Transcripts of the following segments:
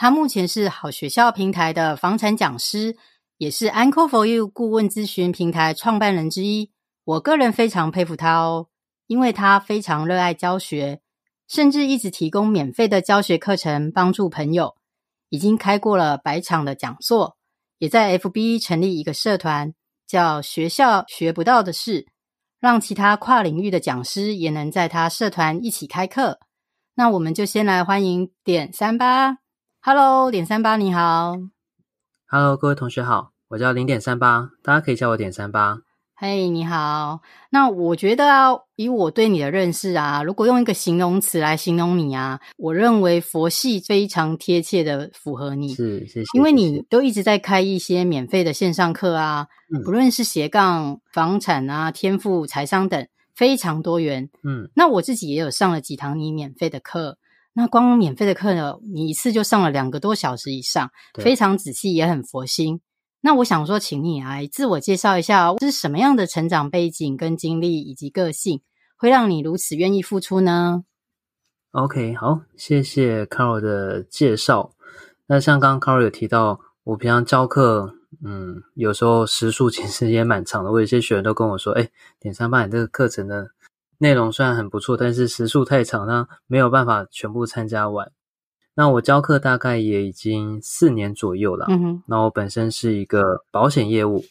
他目前是好学校平台的房产讲师，也是 Uncle for You 顾问咨询平台创办人之一。我个人非常佩服他哦，因为他非常热爱教学，甚至一直提供免费的教学课程帮助朋友。已经开过了百场的讲座，也在 FB 成立一个社团，叫“学校学不到的事”，让其他跨领域的讲师也能在他社团一起开课。那我们就先来欢迎点三八。Hello，点三八你好。Hello，各位同学好，我叫零点三八，大家可以叫我点三八。嘿，hey, 你好。那我觉得啊，以我对你的认识啊，如果用一个形容词来形容你啊，我认为佛系非常贴切的符合你。是，谢谢。因为你都一直在开一些免费的线上课啊，嗯、不论是斜杠、房产啊、天赋、财商等，非常多元。嗯，那我自己也有上了几堂你免费的课。那光免费的课呢，你一次就上了两个多小时以上，非常仔细，也很佛心。那我想说，请你来自我介绍一下，这是什么样的成长背景跟经历以及个性，会让你如此愿意付出呢？OK，好，谢谢 Carol 的介绍。那像刚刚 Carol 有提到，我平常教课，嗯，有时候时数其实也蛮长的。我有些学员都跟我说，哎，点三八，你这个课程呢？内容虽然很不错，但是时数太长，那没有办法全部参加完。那我教课大概也已经四年左右了。嗯哼。那我本身是一个保险业务，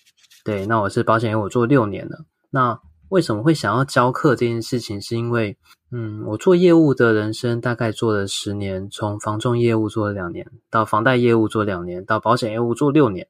对，那我是保险业务做六年了。那为什么会想要教课这件事情？是因为，嗯，我做业务的人生大概做了十年，从房仲业务做了两年，到房贷业务做两年，到保险业务做六年。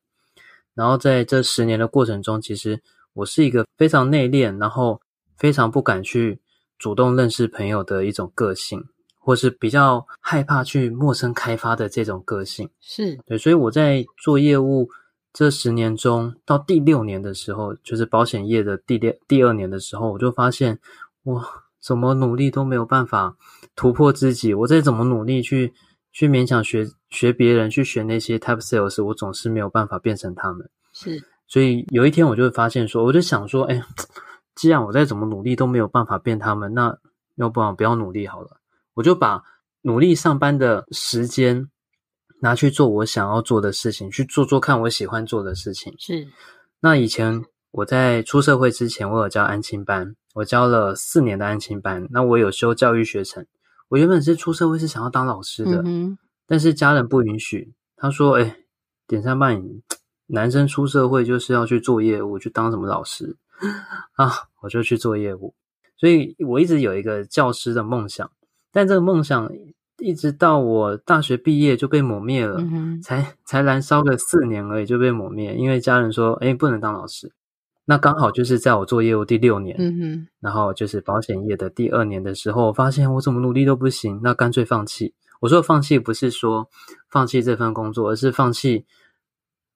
然后在这十年的过程中，其实我是一个非常内敛，然后。非常不敢去主动认识朋友的一种个性，或是比较害怕去陌生开发的这种个性，是对。所以我在做业务这十年中，到第六年的时候，就是保险业的第六第二年的时候，我就发现，我怎么努力都没有办法突破自己。我再怎么努力去去勉强学学别人，去学那些 type sales，我总是没有办法变成他们。是，所以有一天我就会发现说，我就想说，哎。既然我再怎么努力都没有办法变他们，那要不然不要努力好了。我就把努力上班的时间拿去做我想要做的事情，去做做看我喜欢做的事情。是。那以前我在出社会之前，我有教安亲班，我教了四年的安亲班。那我有修教育学程。我原本是出社会是想要当老师的，嗯。但是家人不允许。他说：“哎，点三八，男生出社会就是要去做业务，去当什么老师？” 啊，我就去做业务，所以我一直有一个教师的梦想，但这个梦想一直到我大学毕业就被抹灭了，嗯、才才燃烧个四年而已就被抹灭，因为家人说，哎，不能当老师。那刚好就是在我做业务第六年，嗯哼，然后就是保险业的第二年的时候，我发现我怎么努力都不行，那干脆放弃。我说放弃不是说放弃这份工作，而是放弃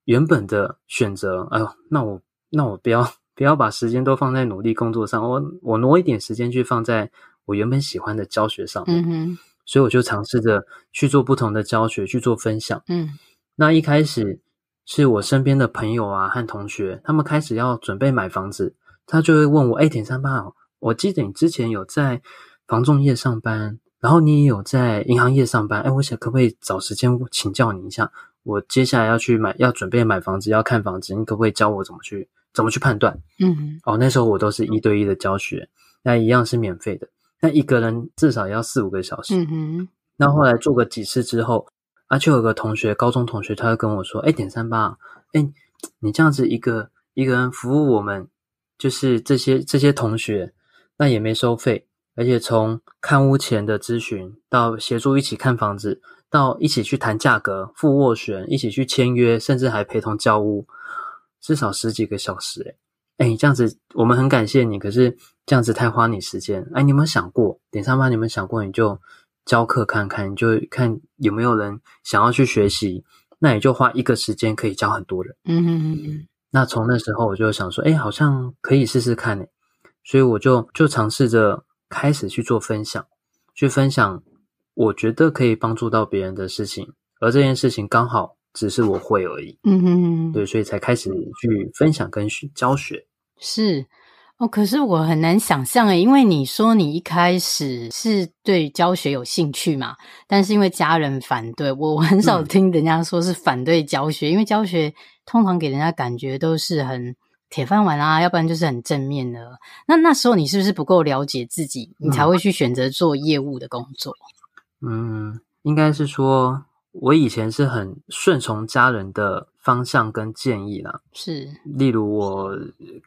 原本的选择。哎呦，那我那我不要。不要把时间都放在努力工作上，我我挪一点时间去放在我原本喜欢的教学上面。嗯哼，所以我就尝试着去做不同的教学，去做分享。嗯，那一开始是我身边的朋友啊和同学，他们开始要准备买房子，他就会问我：“哎，田三八，我记得你之前有在房仲业上班，然后你也有在银行业上班，哎，我想可不可以找时间请教你一下？我接下来要去买，要准备买房子，要看房子，你可不可以教我怎么去？”怎么去判断？嗯哼，哦，那时候我都是一对一的教学，那一样是免费的，那一个人至少要四五个小时。嗯哼，那后来做个几次之后，啊，就有个同学，高中同学，他就跟我说：“哎，点三八，哎，你这样子一个一个人服务我们，就是这些这些同学，那也没收费，而且从看屋前的咨询到协助一起看房子，到一起去谈价格、付斡旋，一起去签约，甚至还陪同交屋。”至少十几个小时，诶诶这样子我们很感谢你，可是这样子太花你时间。哎，你有没有想过，点上班？你有没有想过，你就教课看看，你就看有没有人想要去学习，那你就花一个时间可以教很多人。嗯嗯嗯。那从那时候我就想说，哎，好像可以试试看诶，所以我就就尝试着开始去做分享，去分享我觉得可以帮助到别人的事情，而这件事情刚好只是我会而已。嗯哼，对，所以才开始去分享跟学教学。是。哦，可是我很难想象诶，因为你说你一开始是对教学有兴趣嘛，但是因为家人反对，我很少听人家说是反对教学，嗯、因为教学通常给人家感觉都是很铁饭碗啊，要不然就是很正面的。那那时候你是不是不够了解自己，你才会去选择做业务的工作？嗯，应该是说。我以前是很顺从家人的方向跟建议啦，是，例如我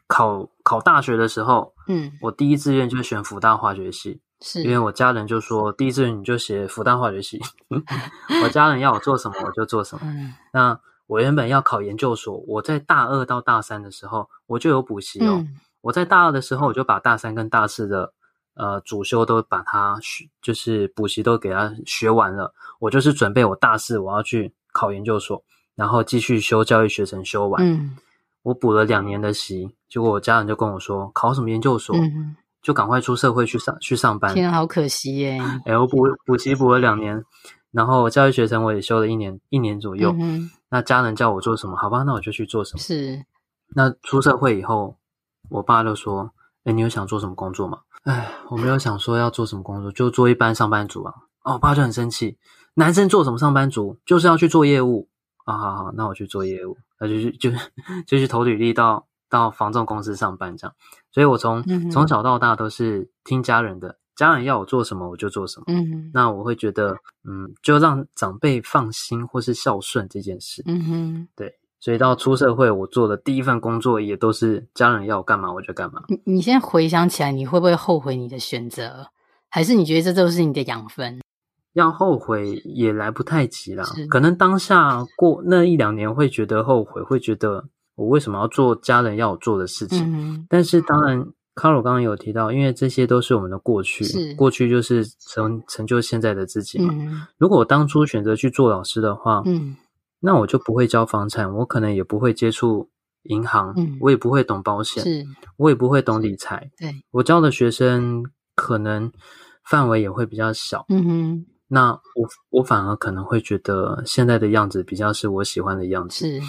考考大学的时候，嗯，我第一志愿就选辅大化学系，是。因为我家人就说第一志愿你就写辅大化学系，我家人要我做什么我就做什么。嗯，那我原本要考研究所，我在大二到大三的时候我就有补习哦，嗯，我在大二的时候我就把大三跟大四的。呃，主修都把它学，就是补习都给他学完了。我就是准备我大四我要去考研究所，然后继续修教育学程修完。嗯，我补了两年的习，结果我家人就跟我说，考什么研究所？嗯，就赶快出社会去上去上班。天啊，好可惜耶！哎，我补补习补了两年，然后教育学程我也修了一年一年左右。嗯，那家人叫我做什么？好吧，那我就去做什么。是。那出社会以后，我爸就说：“哎，你有想做什么工作吗？”哎，我没有想说要做什么工作，就做一般上班族啊。哦，我爸就很生气，男生做什么上班族，就是要去做业务啊。好好，那我去做业务，那就去就就去投履历到到房仲公司上班这样。所以我从、嗯、从小到大都是听家人的，家人要我做什么我就做什么。嗯，那我会觉得，嗯，就让长辈放心或是孝顺这件事。嗯哼，对。所以到出社会，我做的第一份工作也都是家人要我干嘛我就干嘛。你你现在回想起来，你会不会后悔你的选择？还是你觉得这都是你的养分？要后悔也来不太及啦。可能当下过那一两年会觉得后悔，会觉得我为什么要做家人要我做的事情？嗯、但是当然，Caro 刚刚有提到，因为这些都是我们的过去，是过去就是成成就现在的自己嘛。嗯、如果我当初选择去做老师的话，嗯。那我就不会教房产，我可能也不会接触银行，嗯，我也不会懂保险，是，我也不会懂理财。对，我教的学生可能范围也会比较小。嗯哼，那我我反而可能会觉得现在的样子比较是我喜欢的样子。是，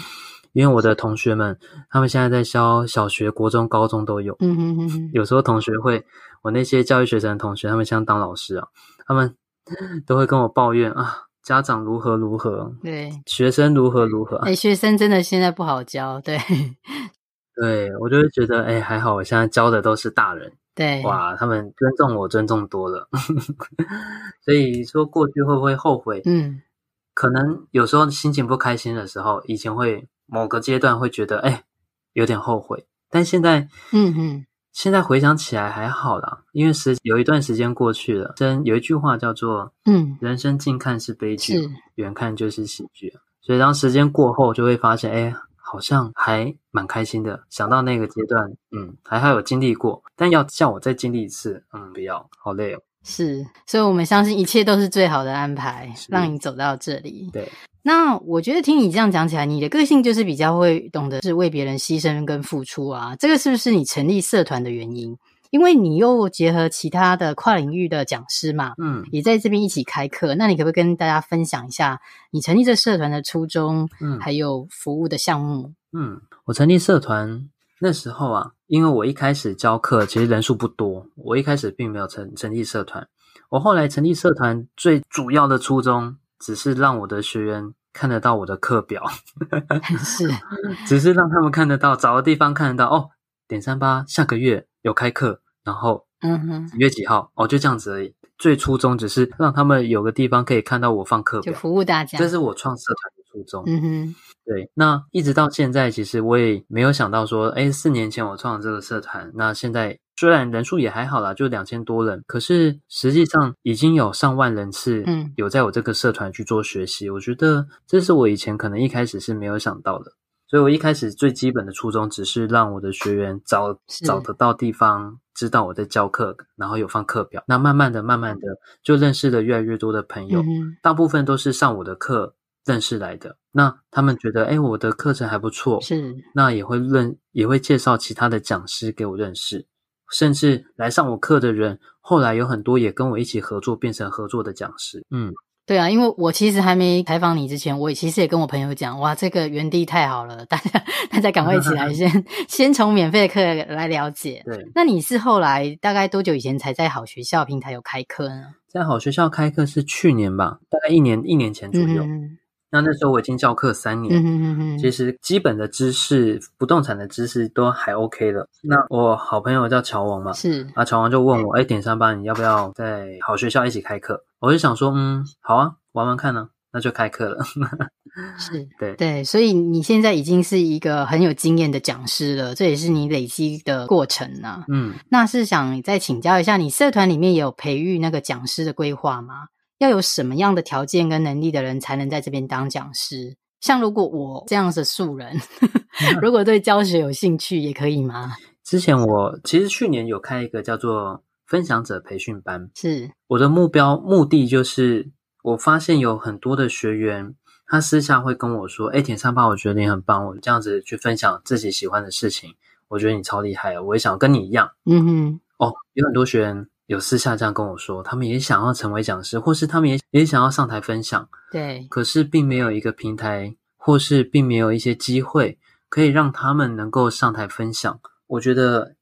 因为我的同学们，他们现在在教小学、国中、高中都有。嗯哼哼哼，有时候同学会，我那些教育学生的同学，他们想当老师啊，他们 都会跟我抱怨啊。家长如何如何，对，学生如何如何，哎，学生真的现在不好教，对，对，我就会觉得，哎，还好，我现在教的都是大人，对，哇，他们尊重我，尊重多了，所以说过去会不会后悔？嗯，可能有时候心情不开心的时候，以前会某个阶段会觉得，哎，有点后悔，但现在，嗯嗯。现在回想起来还好啦，因为时有一段时间过去了。真有一句话叫做“嗯，人生近看是悲剧，远看就是喜剧”。所以当时间过后，就会发现，哎，好像还蛮开心的。想到那个阶段，嗯，还好有经历过。但要叫我再经历一次，嗯，不要，好累哦。是，所以我们相信一切都是最好的安排，让你走到这里。对。那我觉得听你这样讲起来，你的个性就是比较会懂得是为别人牺牲跟付出啊。这个是不是你成立社团的原因？因为你又结合其他的跨领域的讲师嘛，嗯，也在这边一起开课。那你可不可以跟大家分享一下你成立这社团的初衷，嗯，还有服务的项目？嗯，我成立社团那时候啊，因为我一开始教课其实人数不多，我一开始并没有成成立社团。我后来成立社团最主要的初衷，只是让我的学员看得到我的课表，是，只是让他们看得到，找个地方看得到哦。点三八下个月有开课，然后嗯哼，几月几号哦，就这样子而已。最初衷只是让他们有个地方可以看到我放课表，就服务大家。这是我创社团的初衷。嗯哼，对。那一直到现在，其实我也没有想到说，哎，四年前我创了这个社团，那现在。虽然人数也还好啦，就两千多人，可是实际上已经有上万人次，嗯，有在我这个社团去做学习。嗯，我觉得这是我以前可能一开始是没有想到的。所以我一开始最基本的初衷只是让我的学员找找得到地方，知道我在教课，然后有放课表。那慢慢的、慢慢的就认识了越来越多的朋友，嗯、大部分都是上我的课认识来的。那他们觉得，哎，我的课程还不错，是，那也会认，也会介绍其他的讲师给我认识，甚至来上我课的人，后来有很多也跟我一起合作，变成合作的讲师。嗯。对啊，因为我其实还没采访你之前，我也其实也跟我朋友讲，哇，这个园地太好了，大家大家赶快一起来 先，先先从免费的课来了解。对，那你是后来大概多久以前才在好学校平台有开课呢？在好学校开课是去年吧，大概一年一年前左右。嗯那那时候我已经教课三年，嗯哼哼哼，其实基本的知识、不动产的知识都还 OK 了。那我好朋友叫乔王嘛，是啊，乔王就问我，哎，点三八，你要不要在好学校一起开课？我就想说，嗯，好啊，玩玩看呢，那就开课了。是，对对，所以你现在已经是一个很有经验的讲师了，这也是你累积的过程啊。嗯，那是想再请教一下，你社团里面有培育那个讲师的规划吗？要有什么样的条件跟能力的人才能在这边当讲师？像如果我这样的素人，如果对教学有兴趣，也可以吗？之前我其实去年有开一个叫做分享者培训班，是我的目标目的就是，我发现有很多的学员，他私下会跟我说：“哎，田三八，我觉得你很棒，我这样子去分享自己喜欢的事情，我觉得你超厉害，我也想跟你一样。”嗯哼，哦，有很多学员。有私下这样跟我说，他们也想要成为讲师，或是他们也也想要上台分享，对，可是并没有一个平台，或是并没有一些机会可以让他们能够上台分享，我觉得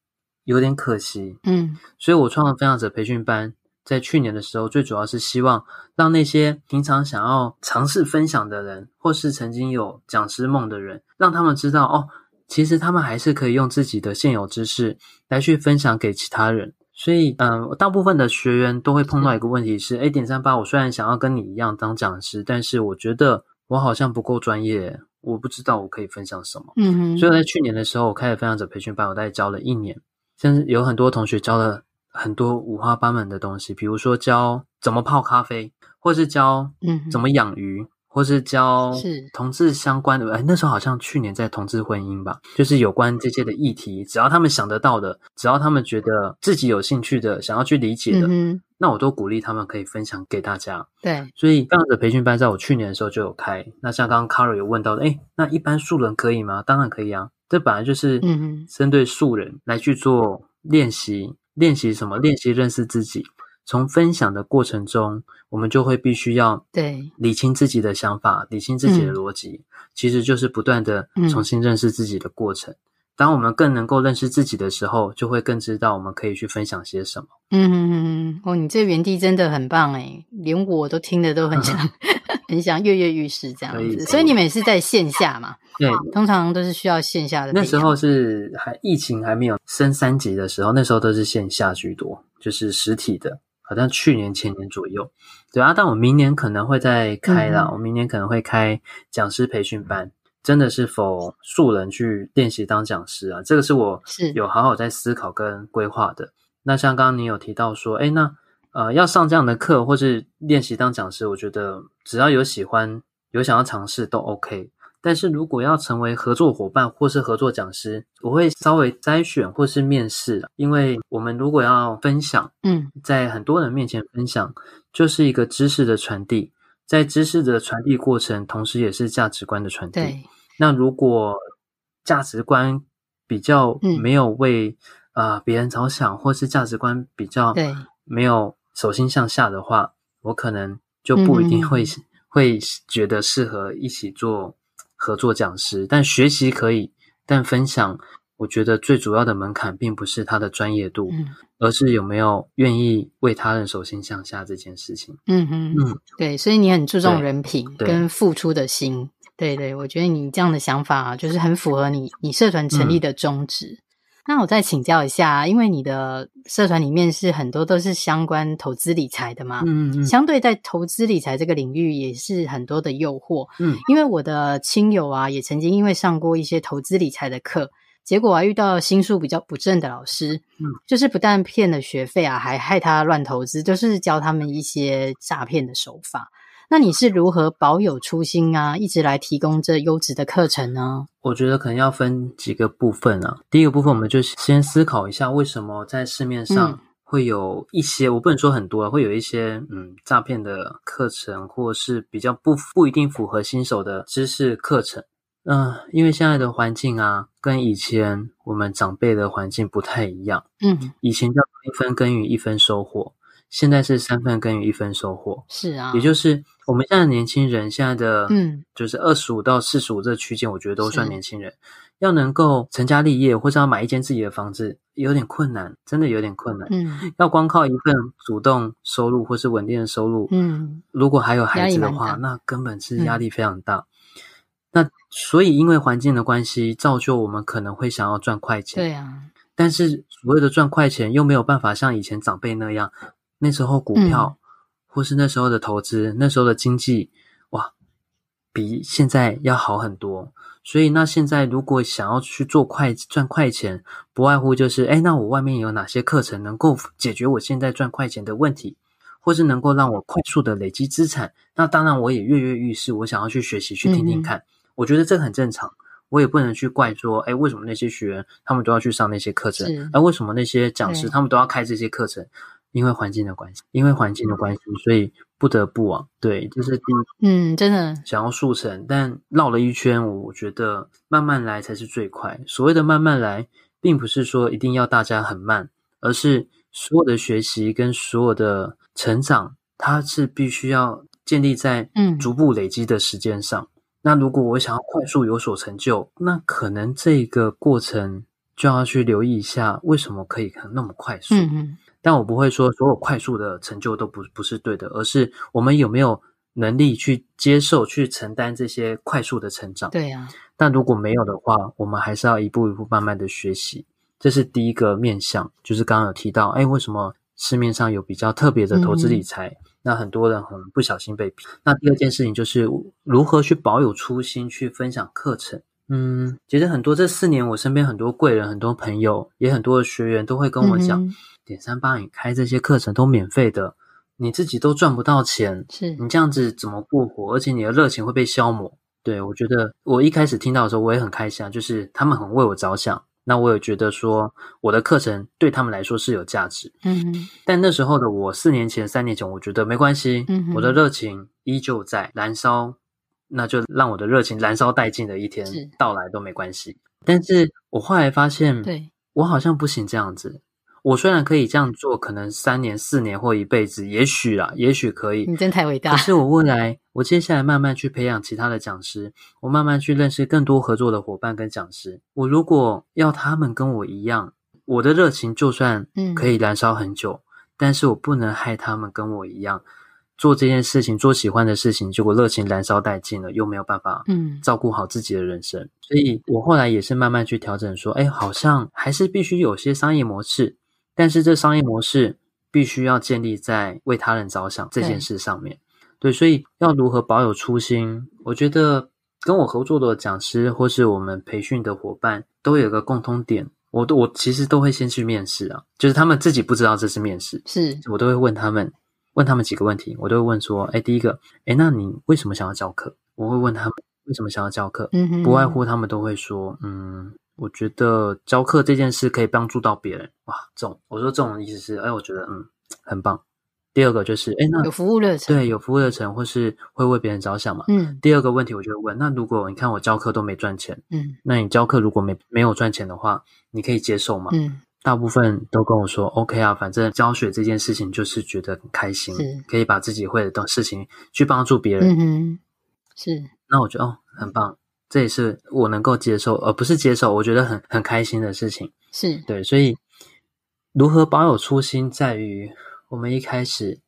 有点可惜。嗯，所以我创了分享者培训班，在去年的时候，最主要是希望让那些平常想要尝试分享的人，或是曾经有讲师梦的人，让他们知道哦，其实他们还是可以用自己的现有知识来去分享给其他人。所以，嗯，大部分的学员都会碰到一个问题是：哎，点三八，我虽然想要跟你一样当讲师，但是我觉得我好像不够专业，我不知道我可以分享什么。嗯哼。所以在去年的时候，我开了分享者培训班，我大概教了一年，甚至有很多同学教了很多五花八门的东西，比如说教怎么泡咖啡，或是教嗯怎么养鱼。嗯或是教同志相关的，哎，那时候好像去年在同志婚姻吧，就是有关这些的议题，只要他们想得到的，只要他们觉得自己有兴趣的，想要去理解的，嗯、那我都鼓励他们可以分享给大家。对，所以这样的培训班在我去年的时候就有开。那像刚刚 Caro 有问到的，哎，那一般素人可以吗？当然可以啊，这本来就是针对素人来去做练习，练习什么？练习认识自己。从分享的过程中，我们就会必须要对理清自己的想法，理清自己的逻辑，嗯、其实就是不断的重新认识自己的过程。嗯、当我们更能够认识自己的时候，就会更知道我们可以去分享些什么。嗯嗯嗯，哦，你这原地真的很棒诶，连我都听得都很想 很想跃跃欲试这样子。所以你们也是在线下嘛？对，通常都是需要线下的。那时候是还疫情还没有升三级的时候，那时候都是线下居多，就是实体的。好像去年前年左右，对啊，但我明年可能会再开啦。嗯、我明年可能会开讲师培训班，真的是否素人去练习当讲师啊？这个是我是有好好在思考跟规划的。那像刚刚你有提到说，哎，那呃要上这样的课或是练习当讲师，我觉得只要有喜欢有想要尝试都 OK。但是如果要成为合作伙伴或是合作讲师，我会稍微筛选或是面试，因为我们如果要分享，嗯，在很多人面前分享，就是一个知识的传递，在知识的传递过程，同时也是价值观的传递。对，那如果价值观比较没有为啊、嗯呃、别人着想，或是价值观比较没有手心向下的话，我可能就不一定会、嗯、会觉得适合一起做。合作讲师，但学习可以，但分享，我觉得最主要的门槛并不是他的专业度，嗯，而是有没有愿意为他人手心向下这件事情。嗯哼，嗯，对，所以你很注重人品跟付出的心，对对，对，我觉得你这样的想法就是很符合你你社团成立的宗旨。嗯那我再请教一下，因为你的社团里面是很多都是相关投资理财的嘛，嗯嗯，相对在投资理财这个领域也是很多的诱惑，嗯，因为我的亲友啊也曾经因为上过一些投资理财的课，结果啊遇到心术比较不正的老师，嗯，就是不但骗了学费啊，还害他乱投资，就是教他们一些诈骗的手法。那你是如何保有初心啊，一直来提供这优质的课程呢？我觉得可能要分几个部分啊。第一个部分，我们就先思考一下，为什么在市面上会有一些，嗯、我不能说很多，会有一些嗯诈骗的课程，或是比较不不一定符合新手的知识课程。嗯、呃，因为现在的环境啊，跟以前我们长辈的环境不太一样。嗯，以前叫一分耕耘一分收获。现在是三分耕耘一分收获，是啊，也就是我们现在年轻人，现在的嗯，就是二十五到四十五这个区间，我觉得都算年轻人，要能够成家立业或者要买一间自己的房子，有点困难，真的有点困难。嗯，要光靠一份主动收入或是稳定的收入，嗯，如果还有孩子的话，那根本是压力非常大。嗯、那所以因为环境的关系，造就我们可能会想要赚快钱，对啊，但是所谓的赚快钱又没有办法像以前长辈那样。那时候股票，或是那时候的投资，嗯、那时候的经济，哇，比现在要好很多。所以，那现在如果想要去做快赚快钱，不外乎就是，哎，那我外面有哪些课程能够解决我现在赚快钱的问题，或是能够让我快速的累积资产？那当然，我也跃跃欲试，我想要去学习，去听听看。嗯、我觉得这个很正常，我也不能去怪说，哎，为什么那些学员他们都要去上那些课程？是而为什么那些讲师他们都要开这些课程？因为环境的关系，因为环境的关系，所以不得不往，对，就是，嗯，真的想要速成，但绕了一圈，我觉得慢慢来才是最快。所谓的慢慢来，并不是说一定要大家很慢，而是所有的学习跟所有的成长，它是必须要建立在嗯逐步累积的时间上。嗯、那如果我想要快速有所成就，那可能这个过程就要去留意一下，为什么可以那么快速？嗯嗯。但我不会说所有快速的成就都不不是对的，而是我们有没有能力去接受、去承担这些快速的成长。对呀。但如果没有的话，我们还是要一步一步慢慢的学习。这是第一个面向，就是刚刚有提到，哎，为什么市面上有比较特别的投资理财？嗯、那很多人很不小心被骗。那第二件事情就是如何去保有初心，去分享课程。嗯，其实很多这四年，我身边很多贵人、很多朋友，也很多的学员都会跟我讲。嗯点三八，你开这些课程都免费的，你自己都赚不到钱，是你这样子怎么过活？而且你的热情会被消磨。对，我觉得，我一开始听到的时候，我也很开心啊，就是他们很为我着想。那我也觉得说，我的课程对他们来说是有价值。嗯哼。但那时候的我，四年前、三年前，我觉得没关系，嗯，我的热情依旧在燃烧，那就让我的热情燃烧殆尽的一天到来都没关系。但是我后来发现，对，我好像不行这样子。我虽然可以这样做，可能三年、四年或一辈子，也许啦，也许可以。你真太伟大。可是我未来，我接下来慢慢去培养其他的讲师，我慢慢去认识更多合作的伙伴跟讲师。我如果要他们跟我一样，我的热情就算可以燃烧很久，嗯、但是我不能害他们跟我一样做这件事情，做喜欢的事情，结果热情燃烧殆尽了，又没有办法嗯照顾好自己的人生。嗯、所以我后来也是慢慢去调整，说，哎，好像还是必须有些商业模式。但是这商业模式必须要建立在为他人着想这件事上面，对，对，所以要如何保有初心？我觉得跟我合作的讲师或是我们培训的伙伴都有一个共通点，我都我其实都会先去面试啊，就是他们自己不知道这是面试，是我都会问他们，问他们几个问题，我都会问说，哎，第一个，哎，那你为什么想要教课？我会问他们为什么想要教课，嗯，不外乎他们都会说，嗯。我觉得教课这件事可以帮助到别人，哇，这种我说这种意思是，哎，我觉得嗯很棒。第二个就是，哎，那有服务热忱，对，有服务热忱，或是会为别人着想嘛。嗯。第二个问题我就问，那如果你看我教课都没赚钱，嗯，那你教课如果没没有赚钱的话，你可以接受吗？嗯。大部分都跟我说 OK 啊，反正教学这件事情就是觉得很开心，可以把自己会的事情去帮助别人。嗯哼，是。那我觉得哦，很棒。这也是我能够接受，而不是接受，我觉得很很开心的事情。是对，所以如何保有初心，在于我们一开始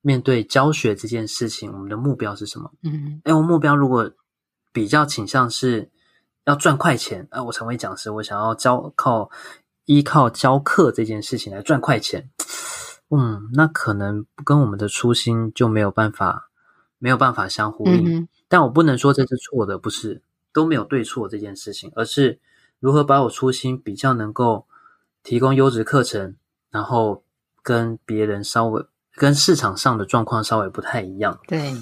面对教学这件事情，我们的目标是什么？嗯，哎，我目标如果比较倾向是要赚快钱，哎，我成为讲师，我想要教靠依靠教课这件事情来赚快钱，嗯，那可能跟我们的初心就没有办法没有办法相呼应。嗯，但我不能说这是错的，不是。都没有对错这件事情，而是如何把我初心比较能够提供优质课程，然后跟别人稍微跟市场上的状况稍微不太一样。对，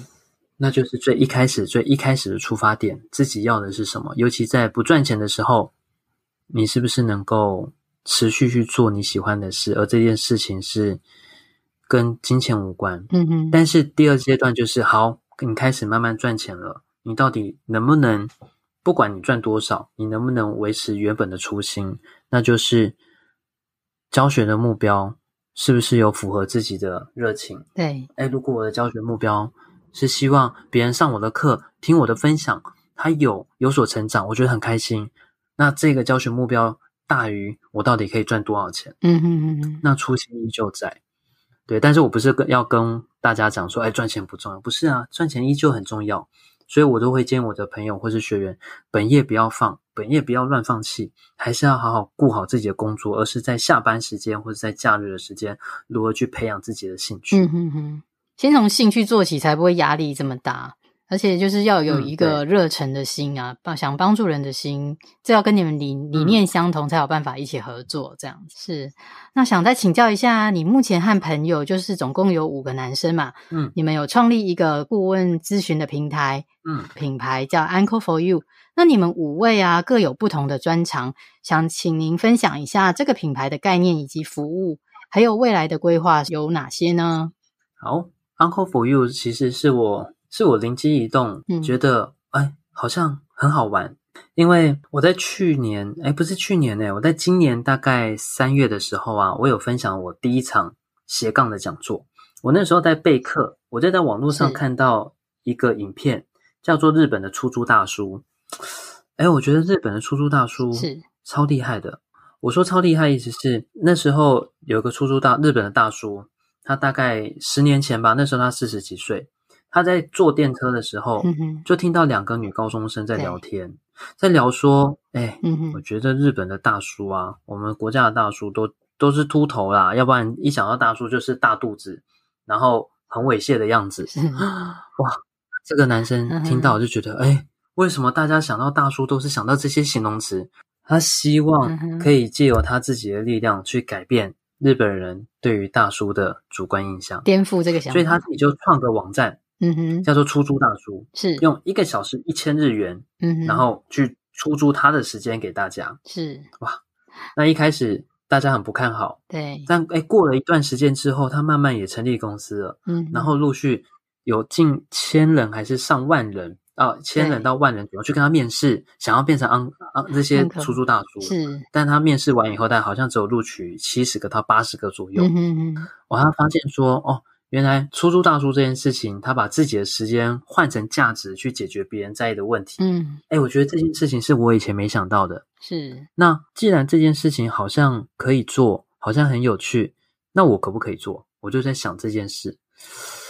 那就是最一开始、最一开始的出发点，自己要的是什么？尤其在不赚钱的时候，你是不是能够持续去做你喜欢的事？而这件事情是跟金钱无关。嗯哼。但是第二阶段就是，好，你开始慢慢赚钱了，你到底能不能，不管你赚多少，你能不能维持原本的初心？那就是教学的目标是不是有符合自己的热情？对。哎，如果我的教学目标，是希望别人上我的课，听我的分享，他有有所成长，我觉得很开心。那这个教学目标大于我到底可以赚多少钱？嗯嗯嗯嗯。那初心依旧在，对。但是我不是跟要跟大家讲说，哎，赚钱不重要，不是啊，赚钱依旧很重要。所以我都会建议我的朋友或是学员，本业不要放，本业不要乱放弃，还是要好好顾好自己的工作，而是在下班时间或者在假日的时间，如何去培养自己的兴趣。嗯哼哼。先从兴趣做起，才不会压力这么大。而且就是要有一个热忱的心啊，帮、嗯、想帮助人的心，这要跟你们理理念相同，才有办法一起合作。这样是。那想再请教一下，你目前和朋友就是总共有五个男生嘛？嗯，你们有创立一个顾问咨询的平台，嗯，品牌叫 Uncle for You。那你们五位啊，各有不同的专长，想请您分享一下这个品牌的概念以及服务，还有未来的规划有哪些呢？好。Uncle for You 其实是我是我灵机一动，嗯、觉得哎好像很好玩，因为我在去年哎不是去年哎，我在今年大概三月的时候啊，我有分享我第一场斜杠的讲座。我那时候在备课，我就在网络上看到一个影片，叫做《日本的出租大叔》。哎，我觉得日本的出租大叔是超厉害的。我说超厉害，意思是那时候有个出租大日本的大叔。他大概十年前吧，那时候他四十几岁，他在坐电车的时候，就听到两个女高中生在聊天，在聊说：“哎，我觉得日本的大叔啊，我们国家的大叔都都是秃头啦，要不然一想到大叔就是大肚子，然后很猥亵的样子。” 哇，这个男生听到就觉得：“哎，为什么大家想到大叔都是想到这些形容词？”他希望可以借由他自己的力量去改变。日本人对于大叔的主观印象，颠覆这个想法，所以他自己就创个网站，嗯哼，叫做出租大叔，是。用一个小时一千日元，嗯哼，然后去出租他的时间给大家，是。哇。那一开始大家很不看好，对，但诶过了一段时间之后，他慢慢也成立公司了，嗯，然后陆续有近千人还是上万人。啊，千人到万人左右去跟他面试，想要变成昂昂这些出租大叔，是，但他面试完以后，但好像只有录取七十个到八十个左右。嗯哼哼，我还发现说，哦，原来出租大叔这件事情，他把自己的时间换成价值去解决别人在意的问题。嗯，哎，我觉得这件事情是我以前没想到的。是，那既然这件事情好像可以做，好像很有趣，那我可不可以做？我就在想这件事。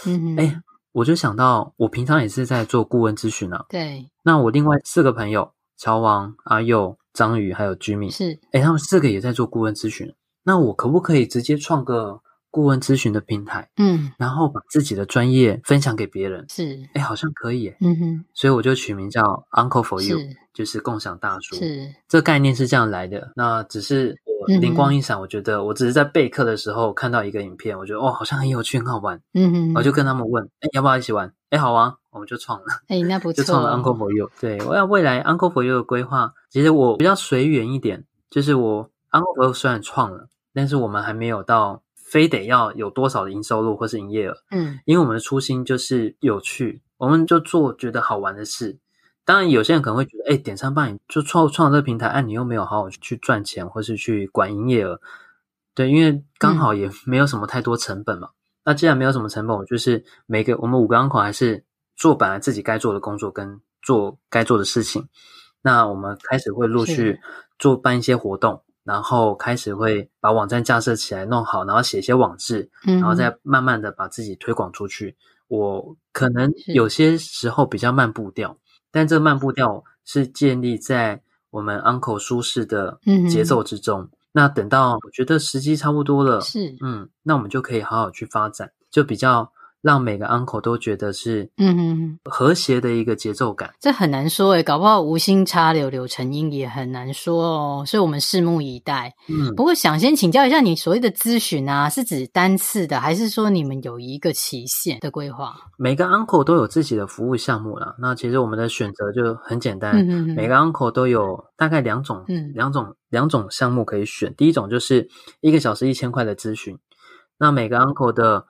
嗯哼，哎。我就想到，我平常也是在做顾问咨询啊。对。那我另外四个朋友，乔王、阿佑、张宇还有居民，是。诶他们四个也在做顾问咨询。那我可不可以直接创个顾问咨询的平台？嗯。然后把自己的专业分享给别人。是。诶好像可以耶。嗯哼。所以我就取名叫 Uncle for You，是就是共享大叔。是。这概念是这样来的。那只是我。灵光一闪，我觉得我只是在备课的时候看到一个影片，我觉得哦，好像很有趣，很好玩。嗯哼，我就跟他们问，哎，要不要一起玩？哎，好啊，我们就创了。哎，那不错，就创了 Uncle for You。对，我要未来 Uncle for You 的规划，其实我比较随缘一点，就是我 Uncle for You 虽然创了，但是我们还没有到非得要有多少的营收入或是营业额。嗯，因为我们的初心就是有趣，我们就做觉得好玩的事。当然，有些人可能会觉得，哎，点餐帮你就创创这个平台，哎，你又没有好好去赚钱，或是去管营业额，对，因为刚好也没有什么太多成本嘛。嗯、那既然没有什么成本，我就是每个我们五个 uncle 还是做本来自己该做的工作跟做该做的事情。那我们开始会陆续做办一些活动，然后开始会把网站架设起来弄好，然后写一些网志，然后再慢慢的把自己推广出去。嗯、我可能有些时候比较慢步调。但这慢步调是建立在我们 uncle 舒适的节奏之中。嗯、那等到我觉得时机差不多了，是，嗯，那我们就可以好好去发展，就比较让每个 uncle 都觉得是嗯哼和谐的一个节奏感。这很难说诶，搞不好无心插柳柳成荫也很难说哦，所以我们拭目以待。嗯，不过想先请教一下，你所谓的咨询啊，是指单次的，还是说你们有一个期限的规划？每个 uncle 都有自己的服务项目啦。那其实我们的选择就很简单，嗯每个 uncle 都有大概两种，嗯，两种两种项目可以选。第一种就是一个小时一千块的咨询，那每个 uncle 的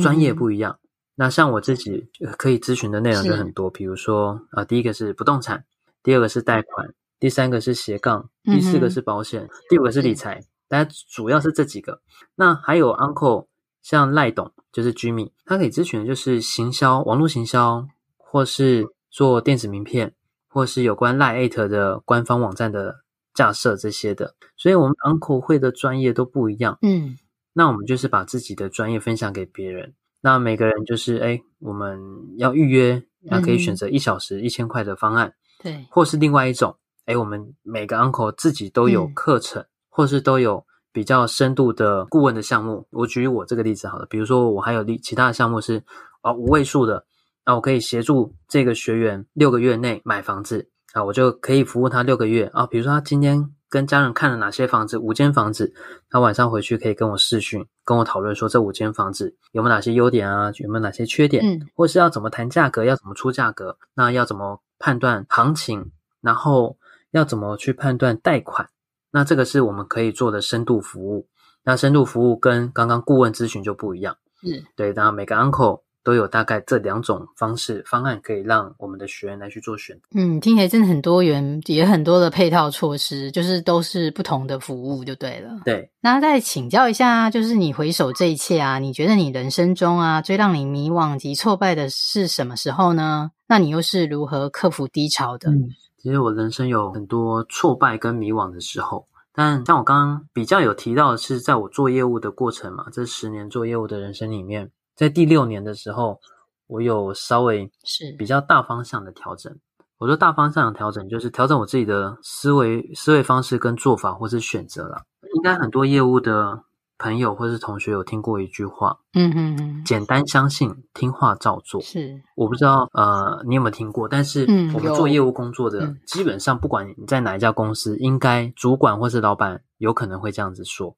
专业不一样。嗯那像我自己可以咨询的内容就很多，比如说啊、呃，第一个是不动产，第二个是贷款，第三个是斜杠，第四个是保险，嗯、第五个是理财。大家主要是这几个。那还有 uncle 像赖董，就是 Jimmy，他可以咨询的就是行销、网络行销，或是做电子名片，或是有关 LINE@ 的官方网站的架设这些的。所以我们 uncle 会的专业都不一样。嗯，那我们就是把自己的专业分享给别人。那每个人就是，哎，我们要预约，那可以选择一小时一千块的方案，对，或是另外一种，哎，我们每个 uncle 自己都有课程，嗯、或是都有比较深度的顾问的项目。我举我这个例子好了，比如说我还有其他的项目是啊五位数的，那我可以协助这个学员六个月内买房子，啊，我就可以服务他六个月啊。比如说他今天。跟家人看了哪些房子？五间房子，他晚上回去可以跟我视讯，跟我讨论说这五间房子有没有哪些优点啊，有没有哪些缺点，嗯，或是要怎么谈价格，要怎么出价格，那要怎么判断行情，然后要怎么去判断贷款，那这个是我们可以做的深度服务。那深度服务跟刚刚顾问咨询就不一样，嗯，对，然后每个 uncle。都有大概这两种方式方案，可以让我们的学员来去做选择。嗯，听起来真的很多元，也很多的配套措施，就是都是不同的服务就对了。对，那再请教一下，就是你回首这一切啊，你觉得你人生中啊最让你迷惘及挫败的是什么时候呢？那你又是如何克服低潮的？嗯，其实我人生有很多挫败跟迷惘的时候，但像我刚刚比较有提到的是，在我做业务的过程嘛，这十年做业务的人生里面。在第六年的时候，我有稍微是比较大方向的调整。我说大方向的调整，就是调整我自己的思维、思维方式跟做法，或是选择了。应该很多业务的朋友或是同学有听过一句话，嗯嗯嗯，简单相信，听话照做。是，我不知道呃你有没有听过，但是我们做业务工作的，嗯、基本上不管你在哪一家公司，应该主管或是老板有可能会这样子说。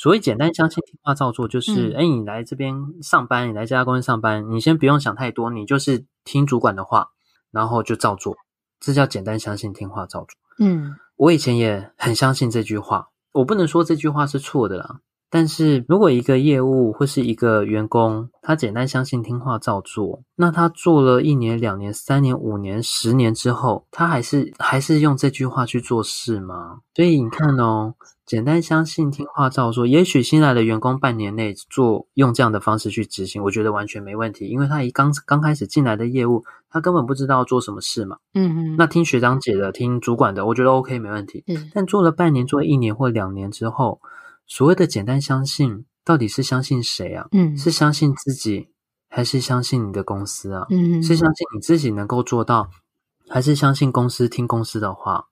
所谓简单相信、听话照做，就是，哎、嗯，你来这边上班，你来这家公司上班，你先不用想太多，你就是听主管的话，然后就照做，这叫简单相信、听话照做。嗯，我以前也很相信这句话，我不能说这句话是错的啦。但是如果一个业务或是一个员工，他简单相信、听话照做，那他做了一年、两年、三年、五年、十年之后，他还是还是用这句话去做事吗？所以你看哦，简单相信、听话照做，也许新来的员工半年内做用这样的方式去执行，我觉得完全没问题，因为他一刚刚开始进来的业务，他根本不知道做什么事嘛。嗯嗯。那听学长姐的、听主管的，我觉得 OK 没问题。嗯。但做了半年、做了一年或两年之后，所谓的简单相信，到底是相信谁啊？嗯，是相信自己，还是相信你的公司啊？嗯，是相信你自己能够做到，还是相信公司听公司的话？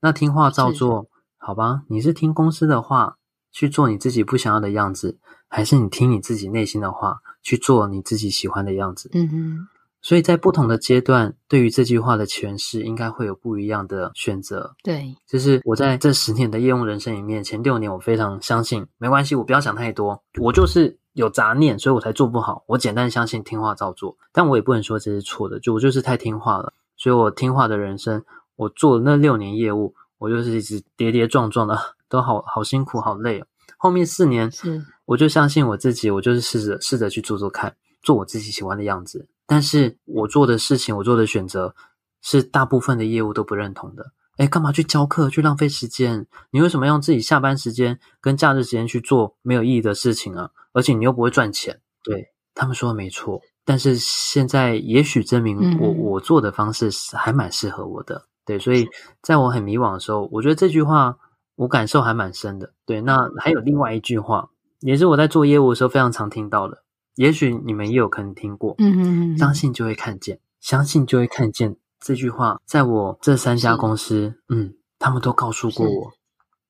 那听话照做，好吧？你是听公司的话去做你自己不想要的样子，还是你听你自己内心的话去做你自己喜欢的样子？嗯哼。所以在不同的阶段，对于这句话的诠释，应该会有不一样的选择。对，就是我在这十年的业务人生里面，前六年我非常相信，没关系，我不要想太多，我就是有杂念，所以我才做不好。我简单相信，听话照做，但我也不能说这是错的，就我就是太听话了，所以我听话的人生，我做了那六年业务，我就是一直跌跌撞撞的，都好好辛苦，好累哦。后面四年，是我就相信我自己，我就是试着试着去做做看，做我自己喜欢的样子。但是我做的事情，我做的选择，是大部分的业务都不认同的。哎，干嘛去教课，去浪费时间？你为什么用自己下班时间跟假日时间去做没有意义的事情啊？而且你又不会赚钱。对，他们说的没错，但是现在也许证明我我做的方式还蛮适合我的。对，所以在我很迷惘的时候，我觉得这句话我感受还蛮深的。对，那还有另外一句话，也是我在做业务的时候非常常听到的。也许你们也有可能听过，嗯嗯嗯，相信就会看见，相信就会看见这句话，在我这三家公司，嗯，他们都告诉过我，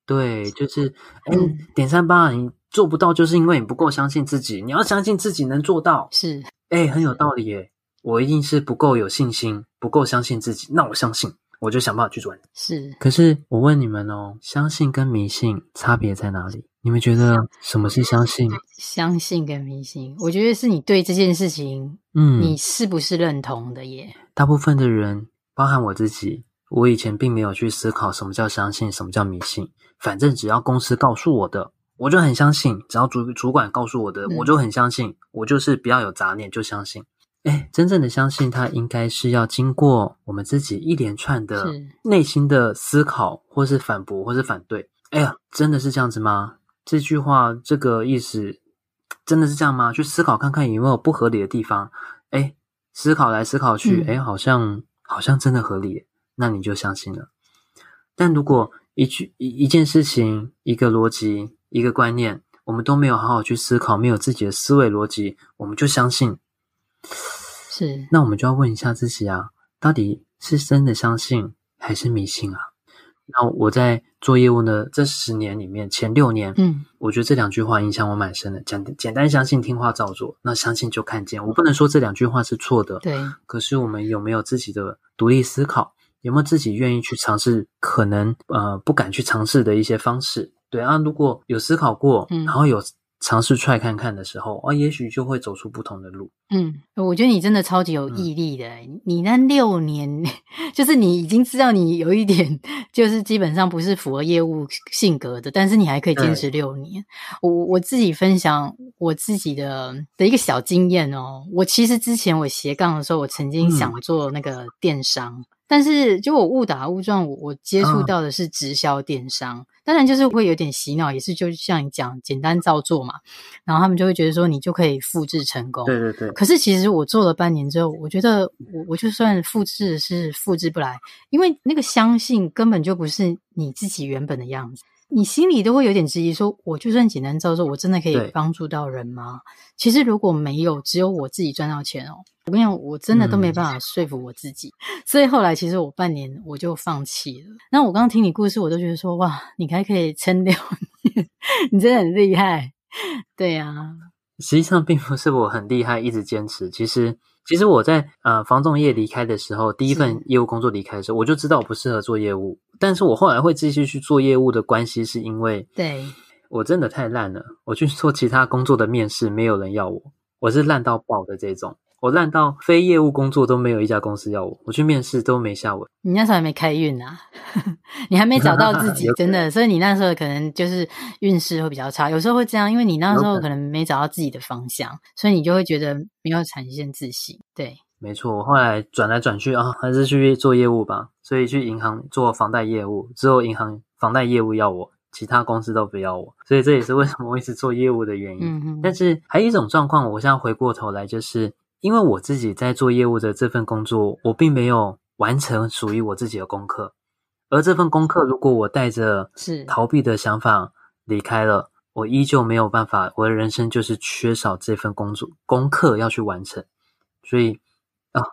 对，就是，哎，点三八，你做不到，就是因为你不够相信自己。你要相信自己能做到，是，哎，很有道理耶。我一定是不够有信心，不够相信自己。那我相信，我就想办法去做。是，可是我问你们哦，相信跟迷信差别在哪里？你们觉得什么是相信？相信跟迷信，我觉得是你对这件事情，嗯，你是不是认同的耶？大部分的人，包含我自己，我以前并没有去思考什么叫相信，什么叫迷信。反正只要公司告诉我的，我就很相信；只要主主管告诉我的，我就很相信。我就是不要有杂念，就相信。哎，真正的相信，它应该是要经过我们自己一连串的内心的思考，或是反驳，或是反对。哎呀，真的是这样子吗？这句话这个意思真的是这样吗？去思考看看有没有不合理的地方。哎，思考来思考去，诶，好像好像真的合理，那你就相信了。但如果一句一一件事情、一个逻辑、一个观念，我们都没有好好去思考，没有自己的思维逻辑，我们就相信，是，那我们就要问一下自己啊，到底是真的相信还是迷信啊？那我在做业务的这十年里面，前六年，嗯，我觉得这两句话影响我蛮深的。简简单相信，听话照做，那相信就看见。我不能说这两句话是错的，对。可是我们有没有自己的独立思考？有没有自己愿意去尝试？可能呃不敢去尝试的一些方式？对啊，如果有思考过，嗯，然后有。尝试踹看看的时候，啊，也许就会走出不同的路。嗯，我觉得你真的超级有毅力的。嗯、你那六年，就是你已经知道你有一点，就是基本上不是符合业务性格的，但是你还可以坚持六年。我我自己分享我自己的的一个小经验哦。我其实之前我斜杠的时候，我曾经想做那个电商。嗯但是，就我误打误撞，我我接触到的是直销电商，嗯、当然就是会有点洗脑，也是就像你讲，简单照做嘛。然后他们就会觉得说，你就可以复制成功。对对对。可是其实我做了半年之后，我觉得我我就算复制是复制不来，因为那个相信根本就不是你自己原本的样子。你心里都会有点质疑，说我就算简单照做，我真的可以帮助到人吗？其实如果没有，只有我自己赚到钱哦，我跟你讲，我真的都没办法说服我自己。嗯、所以后来其实我半年我就放弃了。那我刚刚听你故事，我都觉得说哇，你还可以撑六年，你真的很厉害。对呀、啊，实际上并不是我很厉害，一直坚持。其实。其实我在呃房仲业离开的时候，第一份业务工作离开的时候，我就知道我不适合做业务。但是我后来会继续去做业务的关系，是因为对我真的太烂了。我去做其他工作的面试，没有人要我，我是烂到爆的这种。我烂到非业务工作都没有一家公司要我，我去面试都没下文。你那时候还没开运啊，你还没找到自己，真的，所以你那时候可能就是运势会比较差。有时候会这样，因为你那时候可能没找到自己的方向，所以你就会觉得没有产生自信。对，没错。我后来转来转去啊，还是去做业务吧。所以去银行做房贷业务，之后银行房贷业务要我，其他公司都不要我。所以这也是为什么我一直做业务的原因。嗯。但是还有一种状况，我现在回过头来就是。因为我自己在做业务的这份工作，我并没有完成属于我自己的功课，而这份功课，如果我带着是逃避的想法离开了，我依旧没有办法，我的人生就是缺少这份工作功课要去完成。所以啊，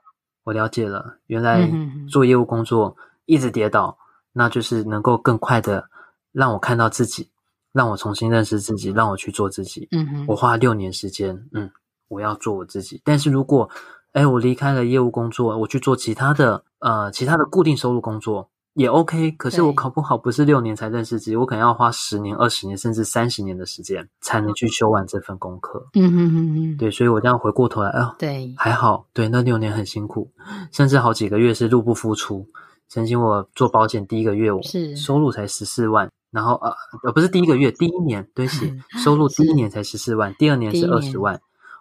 我了解了，原来做业务工作一直跌倒，那就是能够更快的让我看到自己，让我重新认识自己，让我去做自己。嗯哼，我花六年时间，嗯。我要做我自己，但是如果，哎，我离开了业务工作，我去做其他的，呃，其他的固定收入工作也 OK。可是我考不好，不是六年才认识自己，我可能要花十年、二十年，甚至三十年的时间，才能去修完这份功课。嗯哼哼哼，对，所以我这样回过头来，啊，对，还好，对，那六年很辛苦，甚至好几个月是入不敷出。曾经我做保险第一个月，我收入才十四万，然后呃，呃，不是第一个月，第一年，对不起，收入第一年才十四万，第二年是二十万。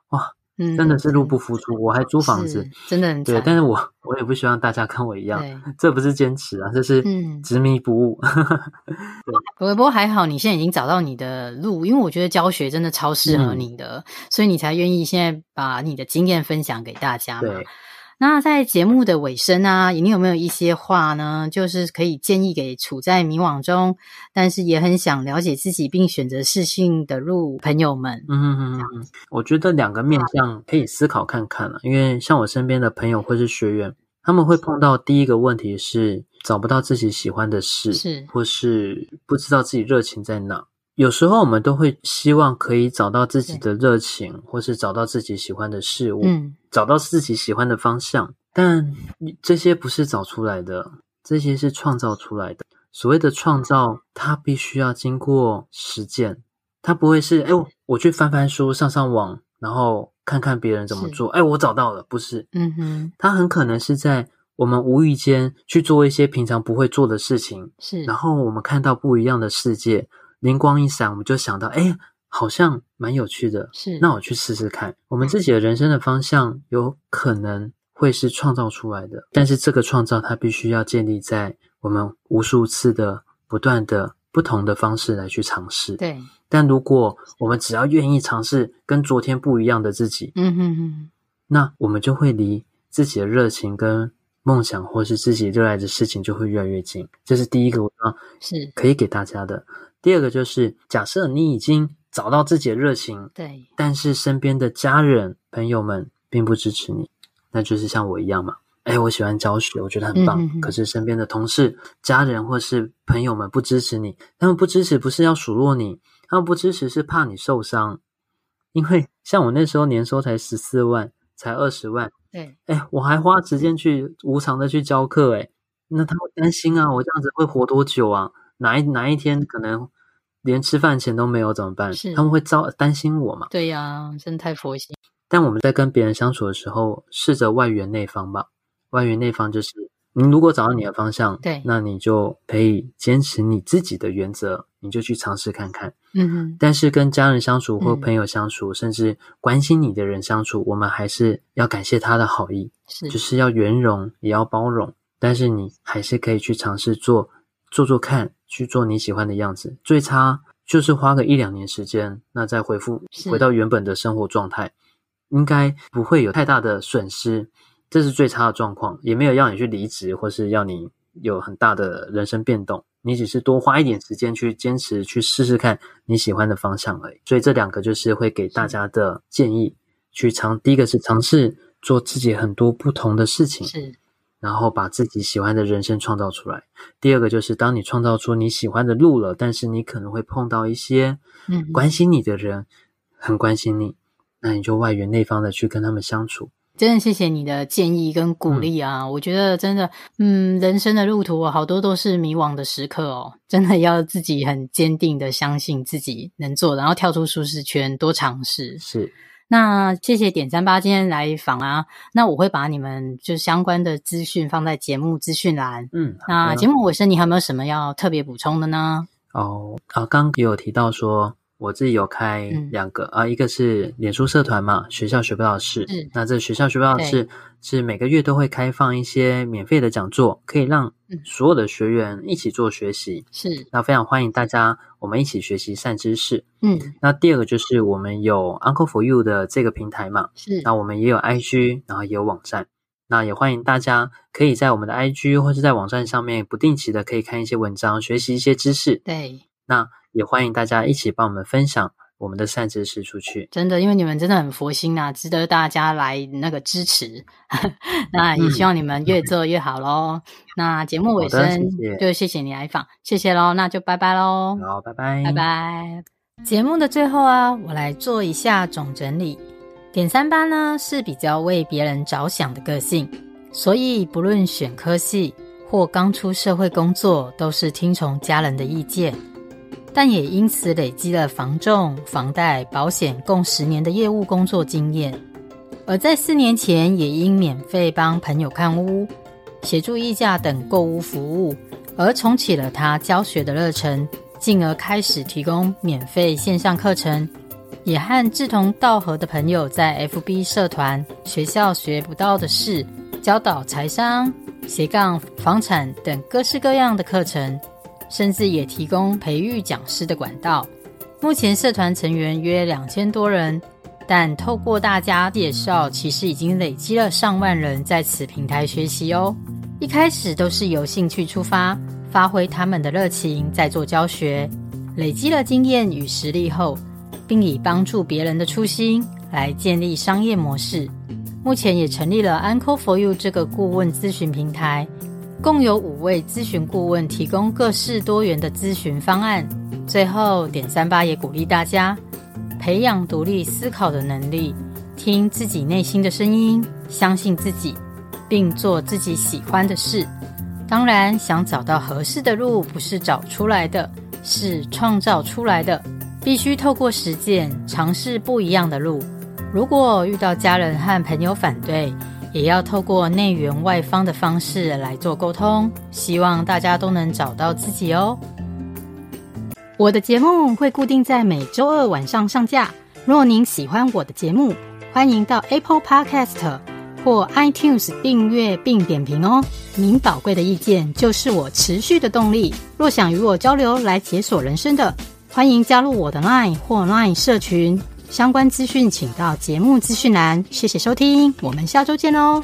哇，嗯，真的是入不敷出，我还租房子，真的很对。但是我我也不希望大家跟我一样，这不是坚持啊，这是执迷不悟。不过 不过还好，你现在已经找到你的路，因为我觉得教学真的超适合你的，嗯、所以你才愿意现在把你的经验分享给大家嘛。对。那在节目的尾声啊，你有没有一些话呢？就是可以建议给处在迷惘中，但是也很想了解自己并选择适性的路朋友们。嗯嗯嗯，我觉得两个面向可以思考看看了，因为像我身边的朋友或是学员，他们会碰到第一个问题是找不到自己喜欢的事，是或是不知道自己热情在哪。有时候我们都会希望可以找到自己的热情，或是找到自己喜欢的事物，嗯，找到自己喜欢的方向。但这些不是找出来的，这些是创造出来的。所谓的创造，它必须要经过实践，它不会是哎，我去翻翻书、上上网，然后看看别人怎么做，哎，我找到了，不是，嗯哼，它很可能是在我们无意间去做一些平常不会做的事情，是，然后我们看到不一样的世界。灵光一闪，我们就想到，哎，好像蛮有趣的，是，那我去试试看。我们自己的人生的方向有可能会是创造出来的，但是这个创造它必须要建立在我们无数次的不断的不同的方式来去尝试。对，但如果我们只要愿意尝试跟昨天不一样的自己，嗯哼哼，那我们就会离自己的热情跟梦想，或是自己热爱的事情就会越来越近。这是第一个，我是可以给大家的。第二个就是，假设你已经找到自己的热情，对，但是身边的家人朋友们并不支持你，那就是像我一样嘛。哎，我喜欢教学，我觉得很棒，嗯哼哼，可是身边的同事、家人或是朋友们不支持你。他们不支持不是要数落你，他们不支持是怕你受伤。因为像我那时候年收才十四万，才二十万，对，哎，我还花时间去无偿的去教课，哎，那他会担心啊，我这样子会活多久啊？哪一哪一天可能连吃饭钱都没有怎么办？是他们会遭担心我嘛？对呀、啊，真的太佛心。但我们在跟别人相处的时候，试着外圆内方吧。外圆内方就是，你如果找到你的方向，对，那你就可以坚持你自己的原则，你就去尝试看看。嗯哼。但是跟家人相处或朋友相处，嗯、甚至关心你的人相处，我们还是要感谢他的好意，是，就是要圆融，也要包容。但是你还是可以去尝试做，做做看。去做你喜欢的样子，最差就是花个一两年时间，那再回复回到原本的生活状态，应该不会有太大的损失。这是最差的状况，也没有要你去离职，或是要你有很大的人生变动。你只是多花一点时间去坚持，去试试看你喜欢的方向而已。所以这两个就是会给大家的建议，去尝。第一个是尝试做自己很多不同的事情。是。然后把自己喜欢的人生创造出来。第二个就是，当你创造出你喜欢的路了，但是你可能会碰到一些嗯关心你的人，嗯、很关心你，那你就外圆内方的去跟他们相处。真的谢谢你的建议跟鼓励啊！嗯、我觉得真的，嗯，人生的路途好多都是迷惘的时刻哦，真的要自己很坚定的相信自己能做，然后跳出舒适圈，多尝试。是。那谢谢点三八今天来访啊，那我会把你们就相关的资讯放在节目资讯栏。嗯，那节目尾声你还有没有什么要特别补充的呢？哦，啊，刚刚也有提到说。我自己有开两个、嗯、啊，一个是脸书社团嘛，学校学不到的事。是那这学校学不到的事是每个月都会开放一些免费的讲座，可以让所有的学员一起做学习。是，那非常欢迎大家，我们一起学习善知识。嗯，那第二个就是我们有 Uncle for You 的这个平台嘛，是，那我们也有 IG，然后也有网站，那也欢迎大家可以在我们的 IG 或是在网站上面不定期的可以看一些文章，学习一些知识。对，那。也欢迎大家一起帮我们分享我们的善知识出去。真的，因为你们真的很佛心呐，值得大家来那个支持。那也希望你们越做越好喽。嗯、那节目尾声就谢谢你来访，谢谢喽。那就拜拜喽。好，拜拜，拜拜。节目的最后啊，我来做一下总整理。点三八呢是比较为别人着想的个性，所以不论选科系或刚出社会工作，都是听从家人的意见。但也因此累积了房仲、房贷、保险共十年的业务工作经验，而在四年前也因免费帮朋友看屋、协助议价等购屋服务，而重启了他教学的热忱，进而开始提供免费线上课程，也和志同道合的朋友在 FB 社团“学校学不到的事”教导财商、斜杠房产等各式各样的课程。甚至也提供培育讲师的管道。目前社团成员约两千多人，但透过大家介绍，其实已经累积了上万人在此平台学习哦。一开始都是由兴趣出发，发挥他们的热情，在做教学，累积了经验与实力后，并以帮助别人的初心来建立商业模式。目前也成立了 Uncle for You 这个顾问咨询平台。共有五位咨询顾问提供各式多元的咨询方案，最后，点三八也鼓励大家培养独立思考的能力，听自己内心的声音，相信自己，并做自己喜欢的事。当然，想找到合适的路，不是找出来的，是创造出来的。必须透过实践，尝试不一样的路。如果遇到家人和朋友反对，也要透过内圆外方的方式来做沟通。希望大家都能找到自己哦。我的节目会固定在每周二晚上上架。若您喜欢我的节目，欢迎到 Apple Podcast 或 iTunes 订阅并点评哦。您宝贵的意见就是我持续的动力。若想与我交流来解锁人生的，欢迎加入我的 Line 或 Line 社群。相关资讯请到节目资讯栏。谢谢收听，我们下周见喽。